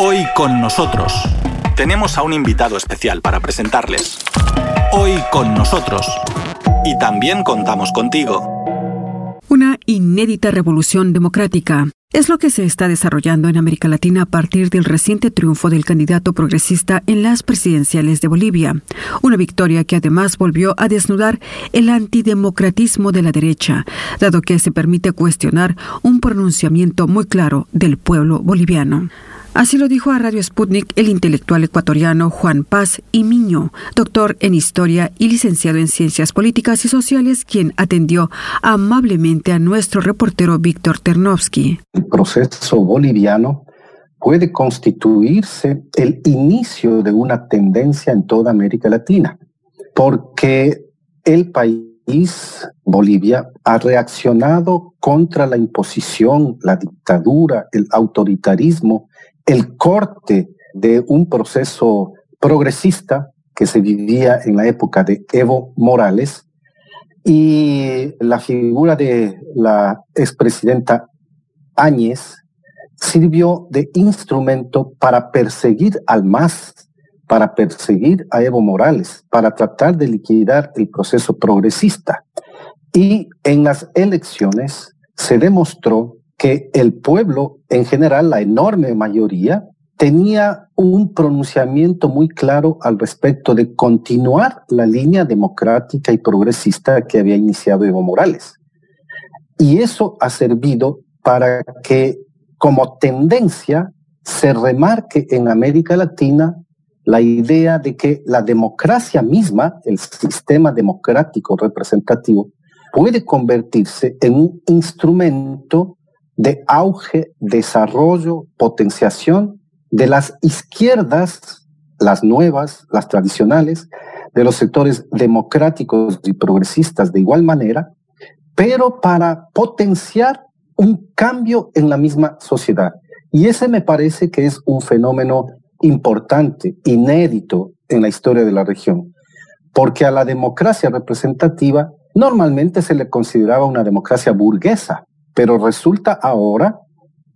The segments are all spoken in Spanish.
Hoy con nosotros tenemos a un invitado especial para presentarles. Hoy con nosotros. Y también contamos contigo. Una inédita revolución democrática es lo que se está desarrollando en América Latina a partir del reciente triunfo del candidato progresista en las presidenciales de Bolivia, una victoria que además volvió a desnudar el antidemocratismo de la derecha, dado que se permite cuestionar un pronunciamiento muy claro del pueblo boliviano. Así lo dijo a Radio Sputnik el intelectual ecuatoriano Juan Paz y Miño, doctor en Historia y licenciado en Ciencias Políticas y Sociales, quien atendió amablemente a nuestro reportero Víctor Ternovsky. El proceso boliviano puede constituirse el inicio de una tendencia en toda América Latina, porque el país, Bolivia, ha reaccionado contra la imposición, la dictadura, el autoritarismo el corte de un proceso progresista que se vivía en la época de Evo Morales y la figura de la expresidenta Áñez sirvió de instrumento para perseguir al MAS, para perseguir a Evo Morales, para tratar de liquidar el proceso progresista. Y en las elecciones se demostró que el pueblo en general, la enorme mayoría, tenía un pronunciamiento muy claro al respecto de continuar la línea democrática y progresista que había iniciado Evo Morales. Y eso ha servido para que como tendencia se remarque en América Latina la idea de que la democracia misma, el sistema democrático representativo, puede convertirse en un instrumento de auge, desarrollo, potenciación de las izquierdas, las nuevas, las tradicionales, de los sectores democráticos y progresistas de igual manera, pero para potenciar un cambio en la misma sociedad. Y ese me parece que es un fenómeno importante, inédito en la historia de la región, porque a la democracia representativa normalmente se le consideraba una democracia burguesa, pero resulta ahora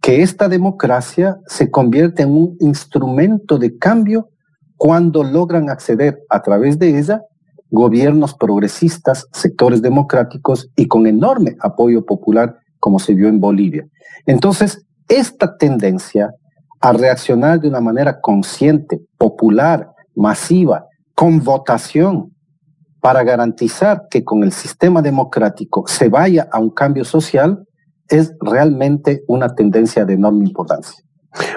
que esta democracia se convierte en un instrumento de cambio cuando logran acceder a través de ella gobiernos progresistas, sectores democráticos y con enorme apoyo popular como se vio en Bolivia. Entonces, esta tendencia a reaccionar de una manera consciente, popular, masiva, con votación, para garantizar que con el sistema democrático se vaya a un cambio social, es realmente una tendencia de enorme importancia.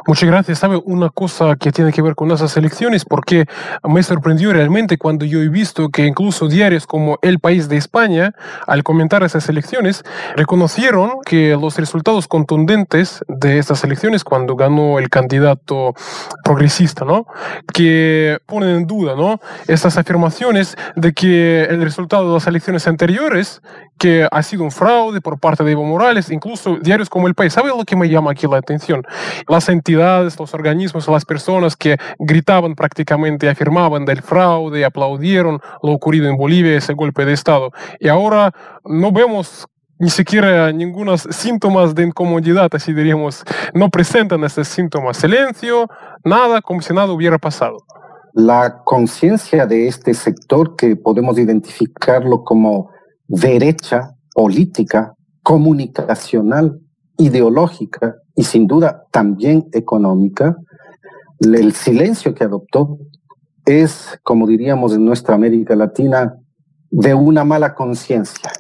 Muchas gracias. Sabe una cosa que tiene que ver con esas elecciones, porque me sorprendió realmente cuando yo he visto que incluso diarios como El País de España, al comentar esas elecciones, reconocieron que los resultados contundentes de estas elecciones, cuando ganó el candidato progresista, ¿no? Que ponen en duda, ¿no? Estas afirmaciones de que el resultado de las elecciones anteriores, que ha sido un fraude por parte de Evo Morales, incluso diarios como El País. ¿Sabe lo que me llama aquí la atención? Las entidades, los organismos, las personas que gritaban prácticamente, afirmaban del fraude, aplaudieron lo ocurrido en Bolivia, ese golpe de Estado. Y ahora no vemos ni siquiera ningunos síntomas de incomodidad, así diríamos, no presentan estos síntomas. Silencio, nada, como si nada hubiera pasado. La conciencia de este sector, que podemos identificarlo como derecha política, comunicacional, ideológica y sin duda también económica, el silencio que adoptó es, como diríamos en nuestra América Latina, de una mala conciencia.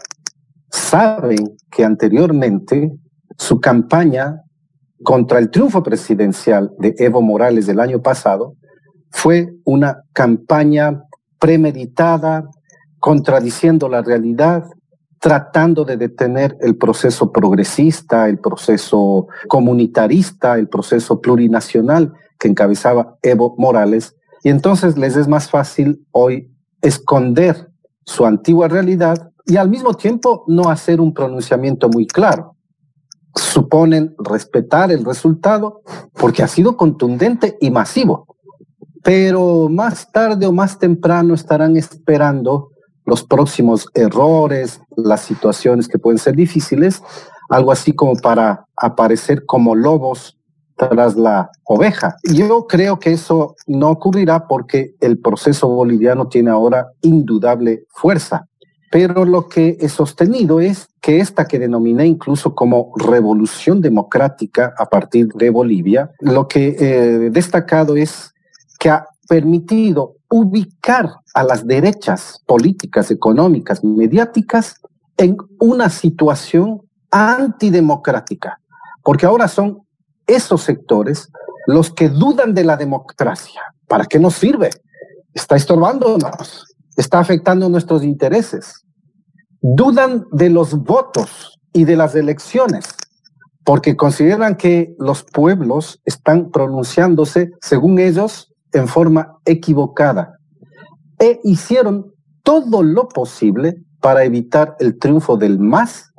Saben que anteriormente su campaña contra el triunfo presidencial de Evo Morales del año pasado fue una campaña premeditada, contradiciendo la realidad, tratando de detener el proceso progresista, el proceso comunitarista, el proceso plurinacional que encabezaba Evo Morales. Y entonces les es más fácil hoy esconder su antigua realidad y al mismo tiempo no hacer un pronunciamiento muy claro. Suponen respetar el resultado porque ha sido contundente y masivo, pero más tarde o más temprano estarán esperando los próximos errores, las situaciones que pueden ser difíciles, algo así como para aparecer como lobos tras la oveja. Yo creo que eso no ocurrirá porque el proceso boliviano tiene ahora indudable fuerza. Pero lo que he sostenido es que esta que denominé incluso como revolución democrática a partir de Bolivia, lo que he destacado es que ha permitido ubicar a las derechas políticas, económicas, mediáticas en una situación antidemocrática, porque ahora son esos sectores los que dudan de la democracia. ¿Para qué nos sirve? Está estorbándonos, está afectando nuestros intereses. Dudan de los votos y de las elecciones, porque consideran que los pueblos están pronunciándose, según ellos, en forma equivocada. E hicieron todo lo posible para evitar el triunfo del MAS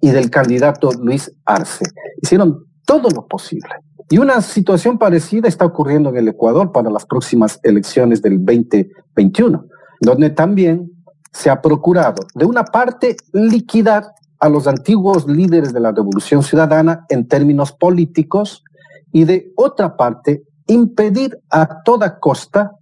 y del candidato Luis Arce. Hicieron todo lo posible. Y una situación parecida está ocurriendo en el Ecuador para las próximas elecciones del 2021, donde también se ha procurado, de una parte, liquidar a los antiguos líderes de la Revolución Ciudadana en términos políticos y de otra parte, impedir a toda costa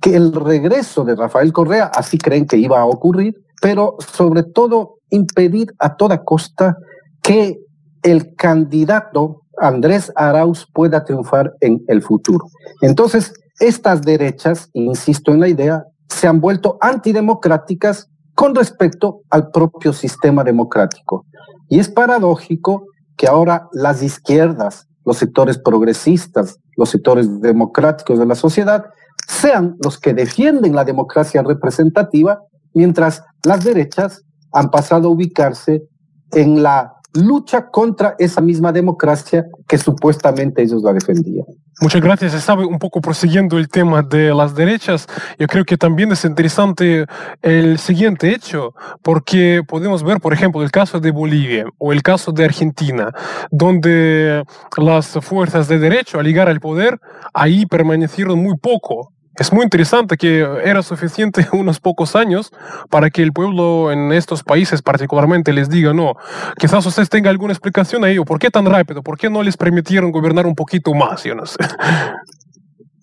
que el regreso de Rafael Correa, así creen que iba a ocurrir, pero sobre todo impedir a toda costa que el candidato Andrés Arauz pueda triunfar en el futuro. Entonces, estas derechas, insisto en la idea, se han vuelto antidemocráticas con respecto al propio sistema democrático. Y es paradójico que ahora las izquierdas, los sectores progresistas, los sectores democráticos de la sociedad, sean los que defienden la democracia representativa, mientras las derechas han pasado a ubicarse en la lucha contra esa misma democracia que supuestamente ellos la defendían. Muchas gracias. Estaba un poco prosiguiendo el tema de las derechas. Yo creo que también es interesante el siguiente hecho, porque podemos ver, por ejemplo, el caso de Bolivia o el caso de Argentina, donde las fuerzas de derecho al llegar al poder ahí permanecieron muy poco es muy interesante que era suficiente unos pocos años para que el pueblo en estos países particularmente les diga, no, quizás ustedes tengan alguna explicación a ello, ¿por qué tan rápido? ¿Por qué no les permitieron gobernar un poquito más? Yo no sé.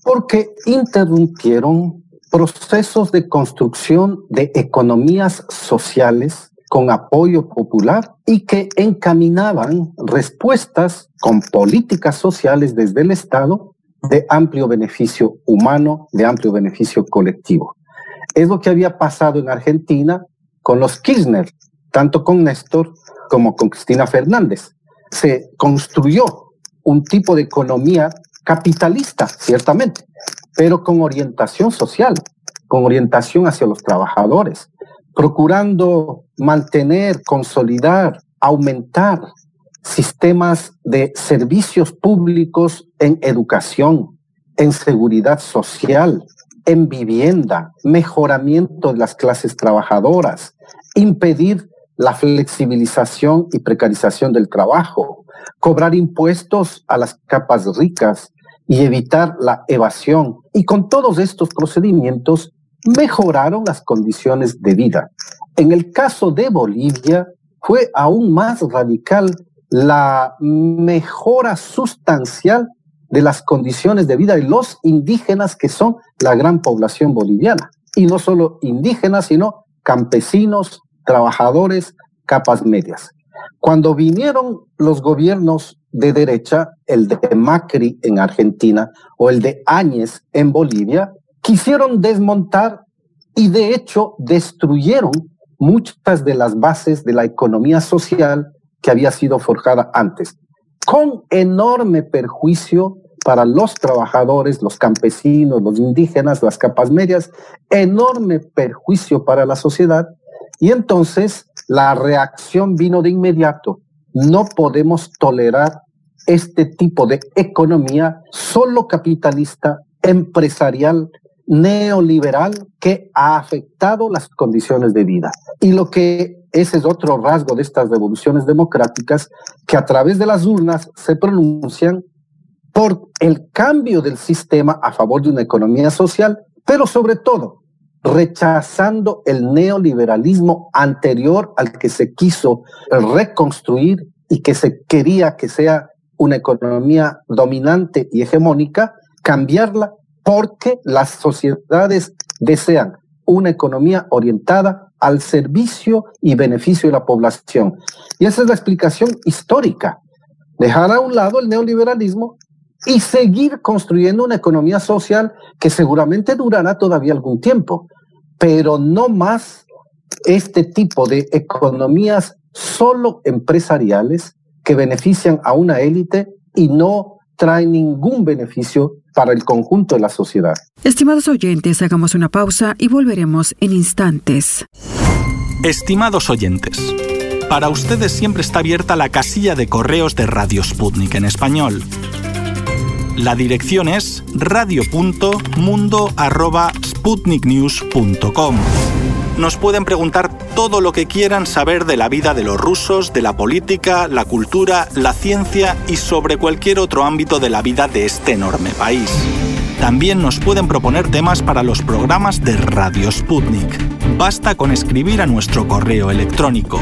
Porque interrumpieron procesos de construcción de economías sociales con apoyo popular y que encaminaban respuestas con políticas sociales desde el Estado de amplio beneficio humano, de amplio beneficio colectivo. Es lo que había pasado en Argentina con los Kirchner, tanto con Néstor como con Cristina Fernández. Se construyó un tipo de economía capitalista, ciertamente, pero con orientación social, con orientación hacia los trabajadores, procurando mantener, consolidar, aumentar sistemas de servicios públicos en educación, en seguridad social, en vivienda, mejoramiento de las clases trabajadoras, impedir la flexibilización y precarización del trabajo, cobrar impuestos a las capas ricas y evitar la evasión. Y con todos estos procedimientos mejoraron las condiciones de vida. En el caso de Bolivia fue aún más radical la mejora sustancial de las condiciones de vida de los indígenas que son la gran población boliviana. Y no solo indígenas, sino campesinos, trabajadores, capas medias. Cuando vinieron los gobiernos de derecha, el de Macri en Argentina o el de Áñez en Bolivia, quisieron desmontar y de hecho destruyeron muchas de las bases de la economía social que había sido forjada antes, con enorme perjuicio para los trabajadores, los campesinos, los indígenas, las capas medias, enorme perjuicio para la sociedad. Y entonces la reacción vino de inmediato. No podemos tolerar este tipo de economía solo capitalista, empresarial, neoliberal, que ha afectado las condiciones de vida. Y lo que ese es otro rasgo de estas revoluciones democráticas que a través de las urnas se pronuncian por el cambio del sistema a favor de una economía social, pero sobre todo rechazando el neoliberalismo anterior al que se quiso reconstruir y que se quería que sea una economía dominante y hegemónica, cambiarla porque las sociedades desean una economía orientada al servicio y beneficio de la población. Y esa es la explicación histórica. Dejar a un lado el neoliberalismo y seguir construyendo una economía social que seguramente durará todavía algún tiempo, pero no más este tipo de economías solo empresariales que benefician a una élite y no traen ningún beneficio para el conjunto de la sociedad. Estimados oyentes, hagamos una pausa y volveremos en instantes. Estimados oyentes, para ustedes siempre está abierta la casilla de correos de Radio Sputnik en español. La dirección es radio.mundo.sputniknews.com. Nos pueden preguntar todo lo que quieran saber de la vida de los rusos, de la política, la cultura, la ciencia y sobre cualquier otro ámbito de la vida de este enorme país. También nos pueden proponer temas para los programas de Radio Sputnik. Basta con escribir a nuestro correo electrónico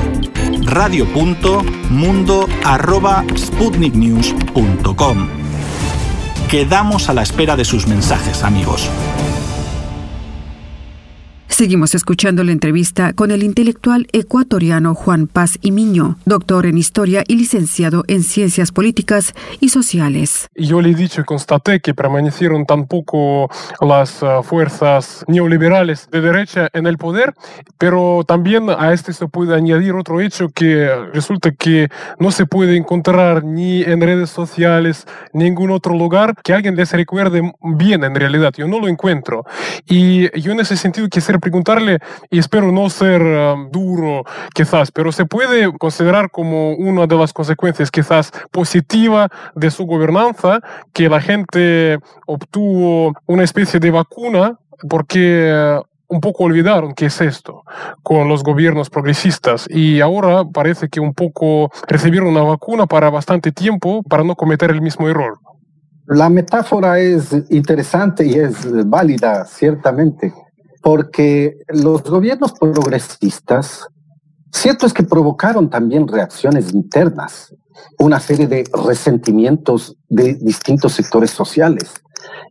radio.mundo.sputniknews.com. Quedamos a la espera de sus mensajes, amigos. Seguimos escuchando la entrevista con el intelectual ecuatoriano Juan Paz Imiño, doctor en Historia y licenciado en Ciencias Políticas y Sociales. Yo le he dicho y constaté que permanecieron tampoco las uh, fuerzas neoliberales de derecha en el poder, pero también a este se puede añadir otro hecho que resulta que no se puede encontrar ni en redes sociales, en ningún otro lugar que alguien les recuerde bien en realidad. Yo no lo encuentro. Y yo en ese sentido quisiera preguntarle, y espero no ser um, duro quizás, pero se puede considerar como una de las consecuencias quizás positiva de su gobernanza que la gente obtuvo una especie de vacuna porque un poco olvidaron qué es esto con los gobiernos progresistas y ahora parece que un poco recibieron una vacuna para bastante tiempo para no cometer el mismo error. La metáfora es interesante y es válida, ciertamente porque los gobiernos progresistas, cierto es que provocaron también reacciones internas, una serie de resentimientos de distintos sectores sociales,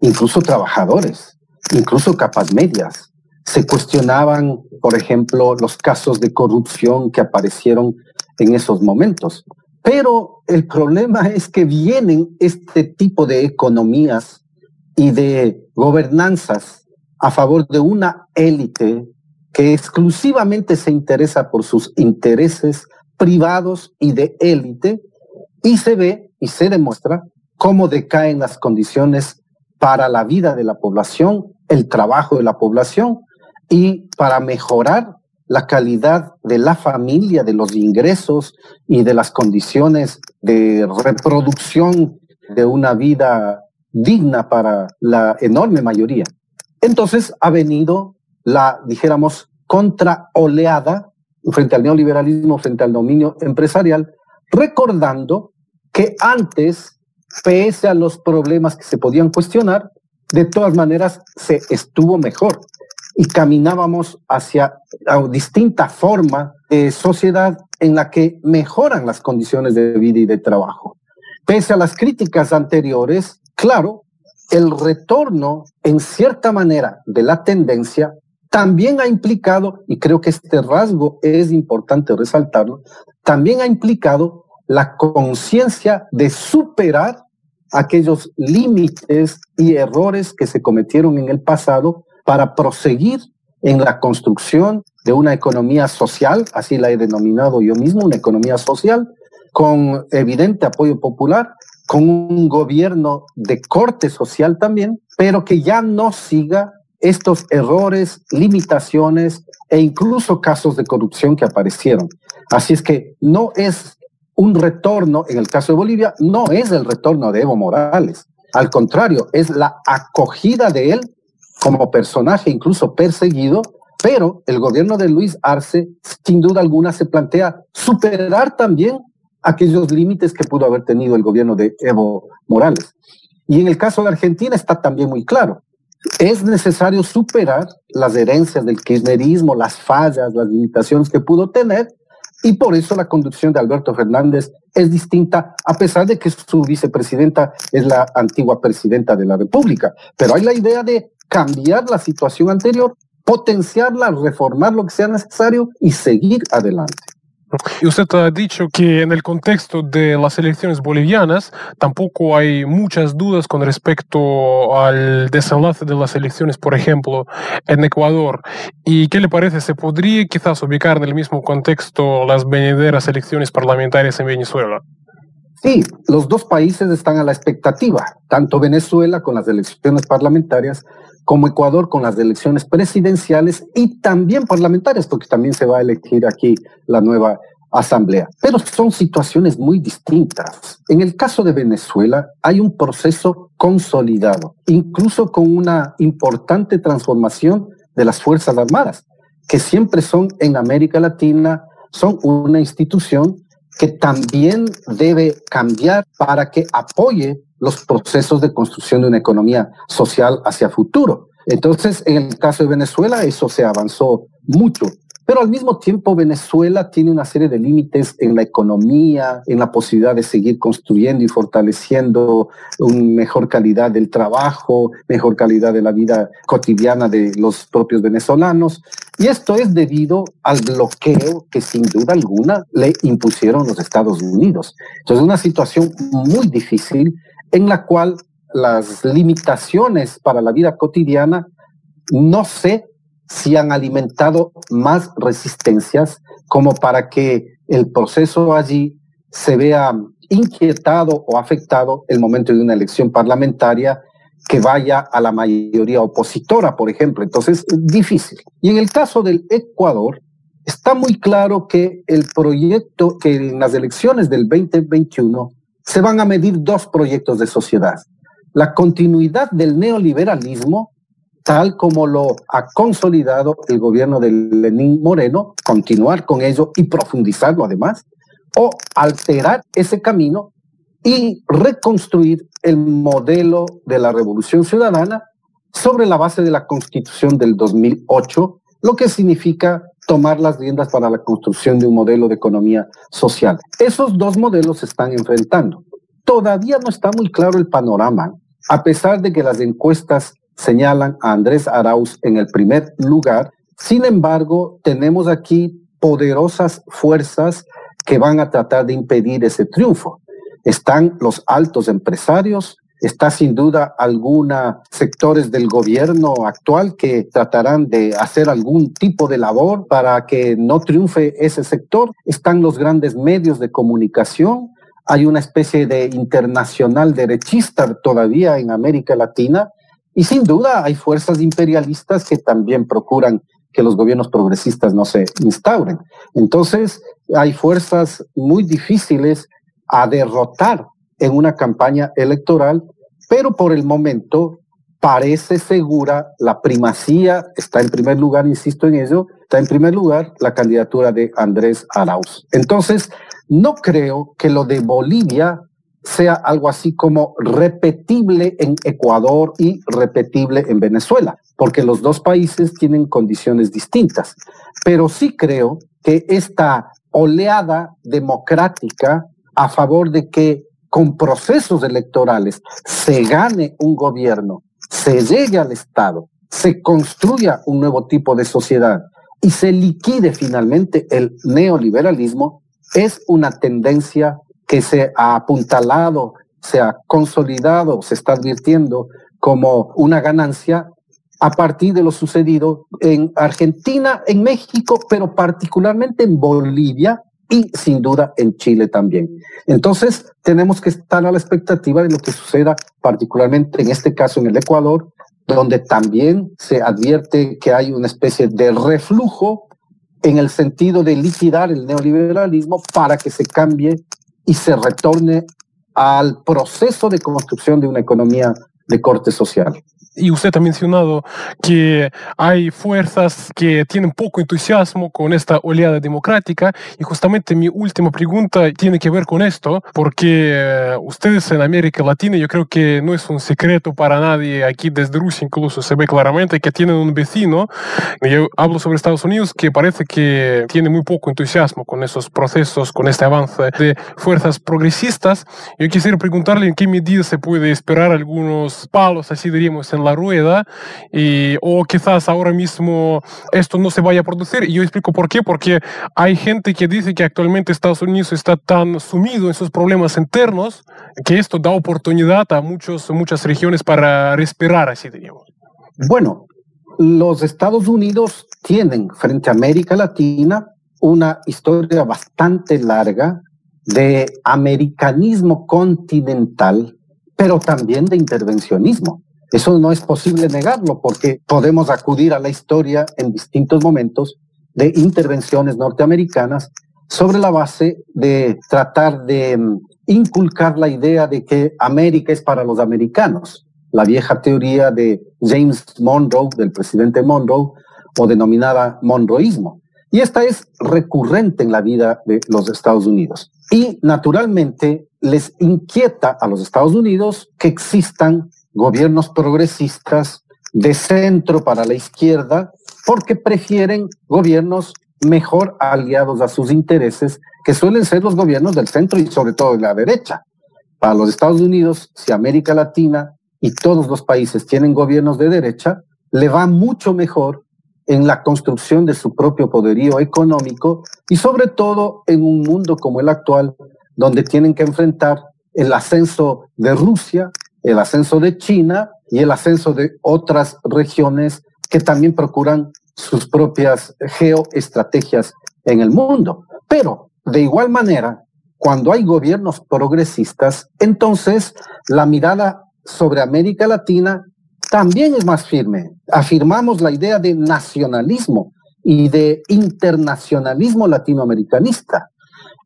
incluso trabajadores, incluso capas medias. Se cuestionaban, por ejemplo, los casos de corrupción que aparecieron en esos momentos. Pero el problema es que vienen este tipo de economías y de gobernanzas a favor de una élite que exclusivamente se interesa por sus intereses privados y de élite, y se ve y se demuestra cómo decaen las condiciones para la vida de la población, el trabajo de la población, y para mejorar la calidad de la familia, de los ingresos y de las condiciones de reproducción de una vida digna para la enorme mayoría. Entonces ha venido la, dijéramos, contraoleada frente al neoliberalismo, frente al dominio empresarial, recordando que antes, pese a los problemas que se podían cuestionar, de todas maneras se estuvo mejor y caminábamos hacia una distinta forma de sociedad en la que mejoran las condiciones de vida y de trabajo. Pese a las críticas anteriores, claro, el retorno, en cierta manera, de la tendencia también ha implicado, y creo que este rasgo es importante resaltarlo, también ha implicado la conciencia de superar aquellos límites y errores que se cometieron en el pasado para proseguir en la construcción de una economía social, así la he denominado yo mismo, una economía social, con evidente apoyo popular, con un gobierno de corte social también, pero que ya no siga estos errores, limitaciones e incluso casos de corrupción que aparecieron. Así es que no es un retorno, en el caso de Bolivia, no es el retorno de Evo Morales. Al contrario, es la acogida de él como personaje incluso perseguido, pero el gobierno de Luis Arce sin duda alguna se plantea superar también aquellos límites que pudo haber tenido el gobierno de Evo Morales. Y en el caso de Argentina está también muy claro. Es necesario superar las herencias del kirchnerismo, las fallas, las limitaciones que pudo tener, Y por eso la conducción de Alberto Fernández es distinta, a pesar de que su vicepresidenta es la antigua presidenta de la República. Pero hay la idea de cambiar la situación anterior, potenciarla, reformar lo que sea necesario y seguir adelante. Y usted ha dicho que en el contexto de las elecciones bolivianas tampoco hay muchas dudas con respecto al desenlace de las elecciones, por ejemplo, en Ecuador. ¿Y qué le parece? ¿Se podría quizás ubicar en el mismo contexto las venideras elecciones parlamentarias en Venezuela? Sí, los dos países están a la expectativa, tanto Venezuela con las elecciones parlamentarias como Ecuador con las elecciones presidenciales y también parlamentarias, porque también se va a elegir aquí la nueva asamblea. Pero son situaciones muy distintas. En el caso de Venezuela hay un proceso consolidado, incluso con una importante transformación de las Fuerzas Armadas, que siempre son en América Latina, son una institución que también debe cambiar para que apoye los procesos de construcción de una economía social hacia futuro. Entonces, en el caso de Venezuela, eso se avanzó mucho. Pero al mismo tiempo, Venezuela tiene una serie de límites en la economía, en la posibilidad de seguir construyendo y fortaleciendo una mejor calidad del trabajo, mejor calidad de la vida cotidiana de los propios venezolanos. Y esto es debido al bloqueo que sin duda alguna le impusieron los Estados Unidos. Entonces, una situación muy difícil en la cual las limitaciones para la vida cotidiana no sé si han alimentado más resistencias como para que el proceso allí se vea inquietado o afectado el momento de una elección parlamentaria que vaya a la mayoría opositora, por ejemplo. Entonces, difícil. Y en el caso del Ecuador, está muy claro que el proyecto, que en las elecciones del 2021 se van a medir dos proyectos de sociedad. La continuidad del neoliberalismo tal como lo ha consolidado el gobierno de Lenín Moreno, continuar con ello y profundizarlo además, o alterar ese camino y reconstruir el modelo de la revolución ciudadana sobre la base de la constitución del 2008, lo que significa tomar las riendas para la construcción de un modelo de economía social. Esos dos modelos se están enfrentando. Todavía no está muy claro el panorama, a pesar de que las encuestas señalan a Andrés Arauz en el primer lugar. Sin embargo, tenemos aquí poderosas fuerzas que van a tratar de impedir ese triunfo. Están los altos empresarios, está sin duda alguna sectores del gobierno actual que tratarán de hacer algún tipo de labor para que no triunfe ese sector. Están los grandes medios de comunicación. Hay una especie de internacional derechista todavía en América Latina y sin duda hay fuerzas imperialistas que también procuran que los gobiernos progresistas no se instauren. Entonces, hay fuerzas muy difíciles a derrotar en una campaña electoral, pero por el momento parece segura la primacía, está en primer lugar, insisto en ello, está en primer lugar la candidatura de Andrés Arauz. Entonces, no creo que lo de Bolivia sea algo así como repetible en Ecuador y repetible en Venezuela, porque los dos países tienen condiciones distintas. Pero sí creo que esta oleada democrática a favor de que con procesos electorales se gane un gobierno, se llegue al Estado, se construya un nuevo tipo de sociedad y se liquide finalmente el neoliberalismo, es una tendencia que se ha apuntalado, se ha consolidado, se está advirtiendo como una ganancia a partir de lo sucedido en Argentina, en México, pero particularmente en Bolivia y sin duda en Chile también. Entonces, tenemos que estar a la expectativa de lo que suceda particularmente en este caso en el Ecuador, donde también se advierte que hay una especie de reflujo en el sentido de liquidar el neoliberalismo para que se cambie y se retorne al proceso de construcción de una economía de corte social. Y usted ha mencionado que hay fuerzas que tienen poco entusiasmo con esta oleada democrática y justamente mi última pregunta tiene que ver con esto, porque eh, ustedes en América Latina, yo creo que no es un secreto para nadie, aquí desde Rusia incluso se ve claramente que tienen un vecino, yo hablo sobre Estados Unidos, que parece que tiene muy poco entusiasmo con esos procesos, con este avance de fuerzas progresistas. Yo quisiera preguntarle en qué medida se puede esperar algunos palos, así diríamos, en la rueda, y, o quizás ahora mismo esto no se vaya a producir. Y yo explico por qué, porque hay gente que dice que actualmente Estados Unidos está tan sumido en sus problemas internos que esto da oportunidad a muchos, muchas regiones para respirar, así diríamos. Bueno, los Estados Unidos tienen frente a América Latina una historia bastante larga de americanismo continental, pero también de intervencionismo. Eso no es posible negarlo porque podemos acudir a la historia en distintos momentos de intervenciones norteamericanas sobre la base de tratar de mm, inculcar la idea de que América es para los americanos. La vieja teoría de James Monroe, del presidente Monroe, o denominada monroísmo. Y esta es recurrente en la vida de los Estados Unidos. Y naturalmente les inquieta a los Estados Unidos que existan gobiernos progresistas de centro para la izquierda, porque prefieren gobiernos mejor aliados a sus intereses, que suelen ser los gobiernos del centro y sobre todo de la derecha. Para los Estados Unidos, si América Latina y todos los países tienen gobiernos de derecha, le va mucho mejor en la construcción de su propio poderío económico y sobre todo en un mundo como el actual, donde tienen que enfrentar el ascenso de Rusia, el ascenso de China y el ascenso de otras regiones que también procuran sus propias geoestrategias en el mundo. Pero de igual manera, cuando hay gobiernos progresistas, entonces la mirada sobre América Latina también es más firme. Afirmamos la idea de nacionalismo y de internacionalismo latinoamericanista.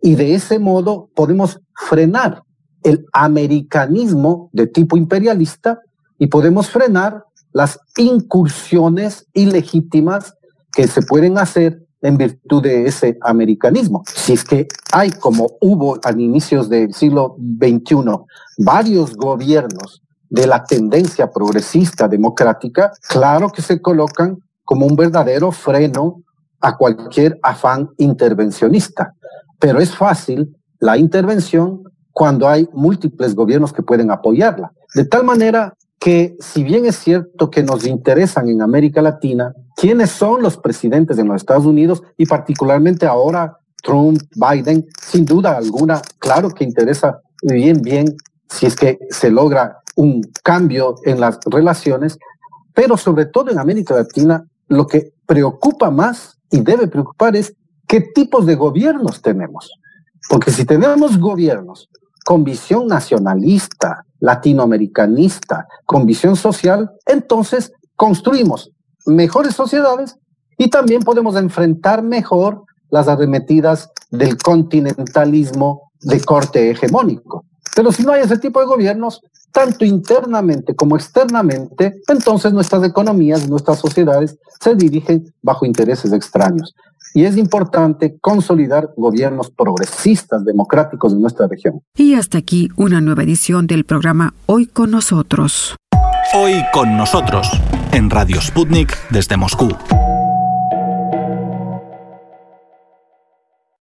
Y de ese modo podemos frenar el americanismo de tipo imperialista y podemos frenar las incursiones ilegítimas que se pueden hacer en virtud de ese americanismo. Si es que hay, como hubo a inicios del siglo XXI, varios gobiernos de la tendencia progresista democrática, claro que se colocan como un verdadero freno a cualquier afán intervencionista. Pero es fácil la intervención cuando hay múltiples gobiernos que pueden apoyarla. De tal manera que si bien es cierto que nos interesan en América Latina, quiénes son los presidentes de los Estados Unidos y particularmente ahora Trump, Biden, sin duda alguna, claro que interesa bien, bien si es que se logra un cambio en las relaciones, pero sobre todo en América Latina, lo que preocupa más y debe preocupar es qué tipos de gobiernos tenemos. Porque si tenemos gobiernos con visión nacionalista, latinoamericanista, con visión social, entonces construimos mejores sociedades y también podemos enfrentar mejor las arremetidas del continentalismo de corte hegemónico. Pero si no hay ese tipo de gobiernos, tanto internamente como externamente, entonces nuestras economías, nuestras sociedades se dirigen bajo intereses extraños y es importante consolidar gobiernos progresistas, democráticos en nuestra región. Y hasta aquí una nueva edición del programa Hoy con nosotros. Hoy con nosotros, en Radio Sputnik desde Moscú.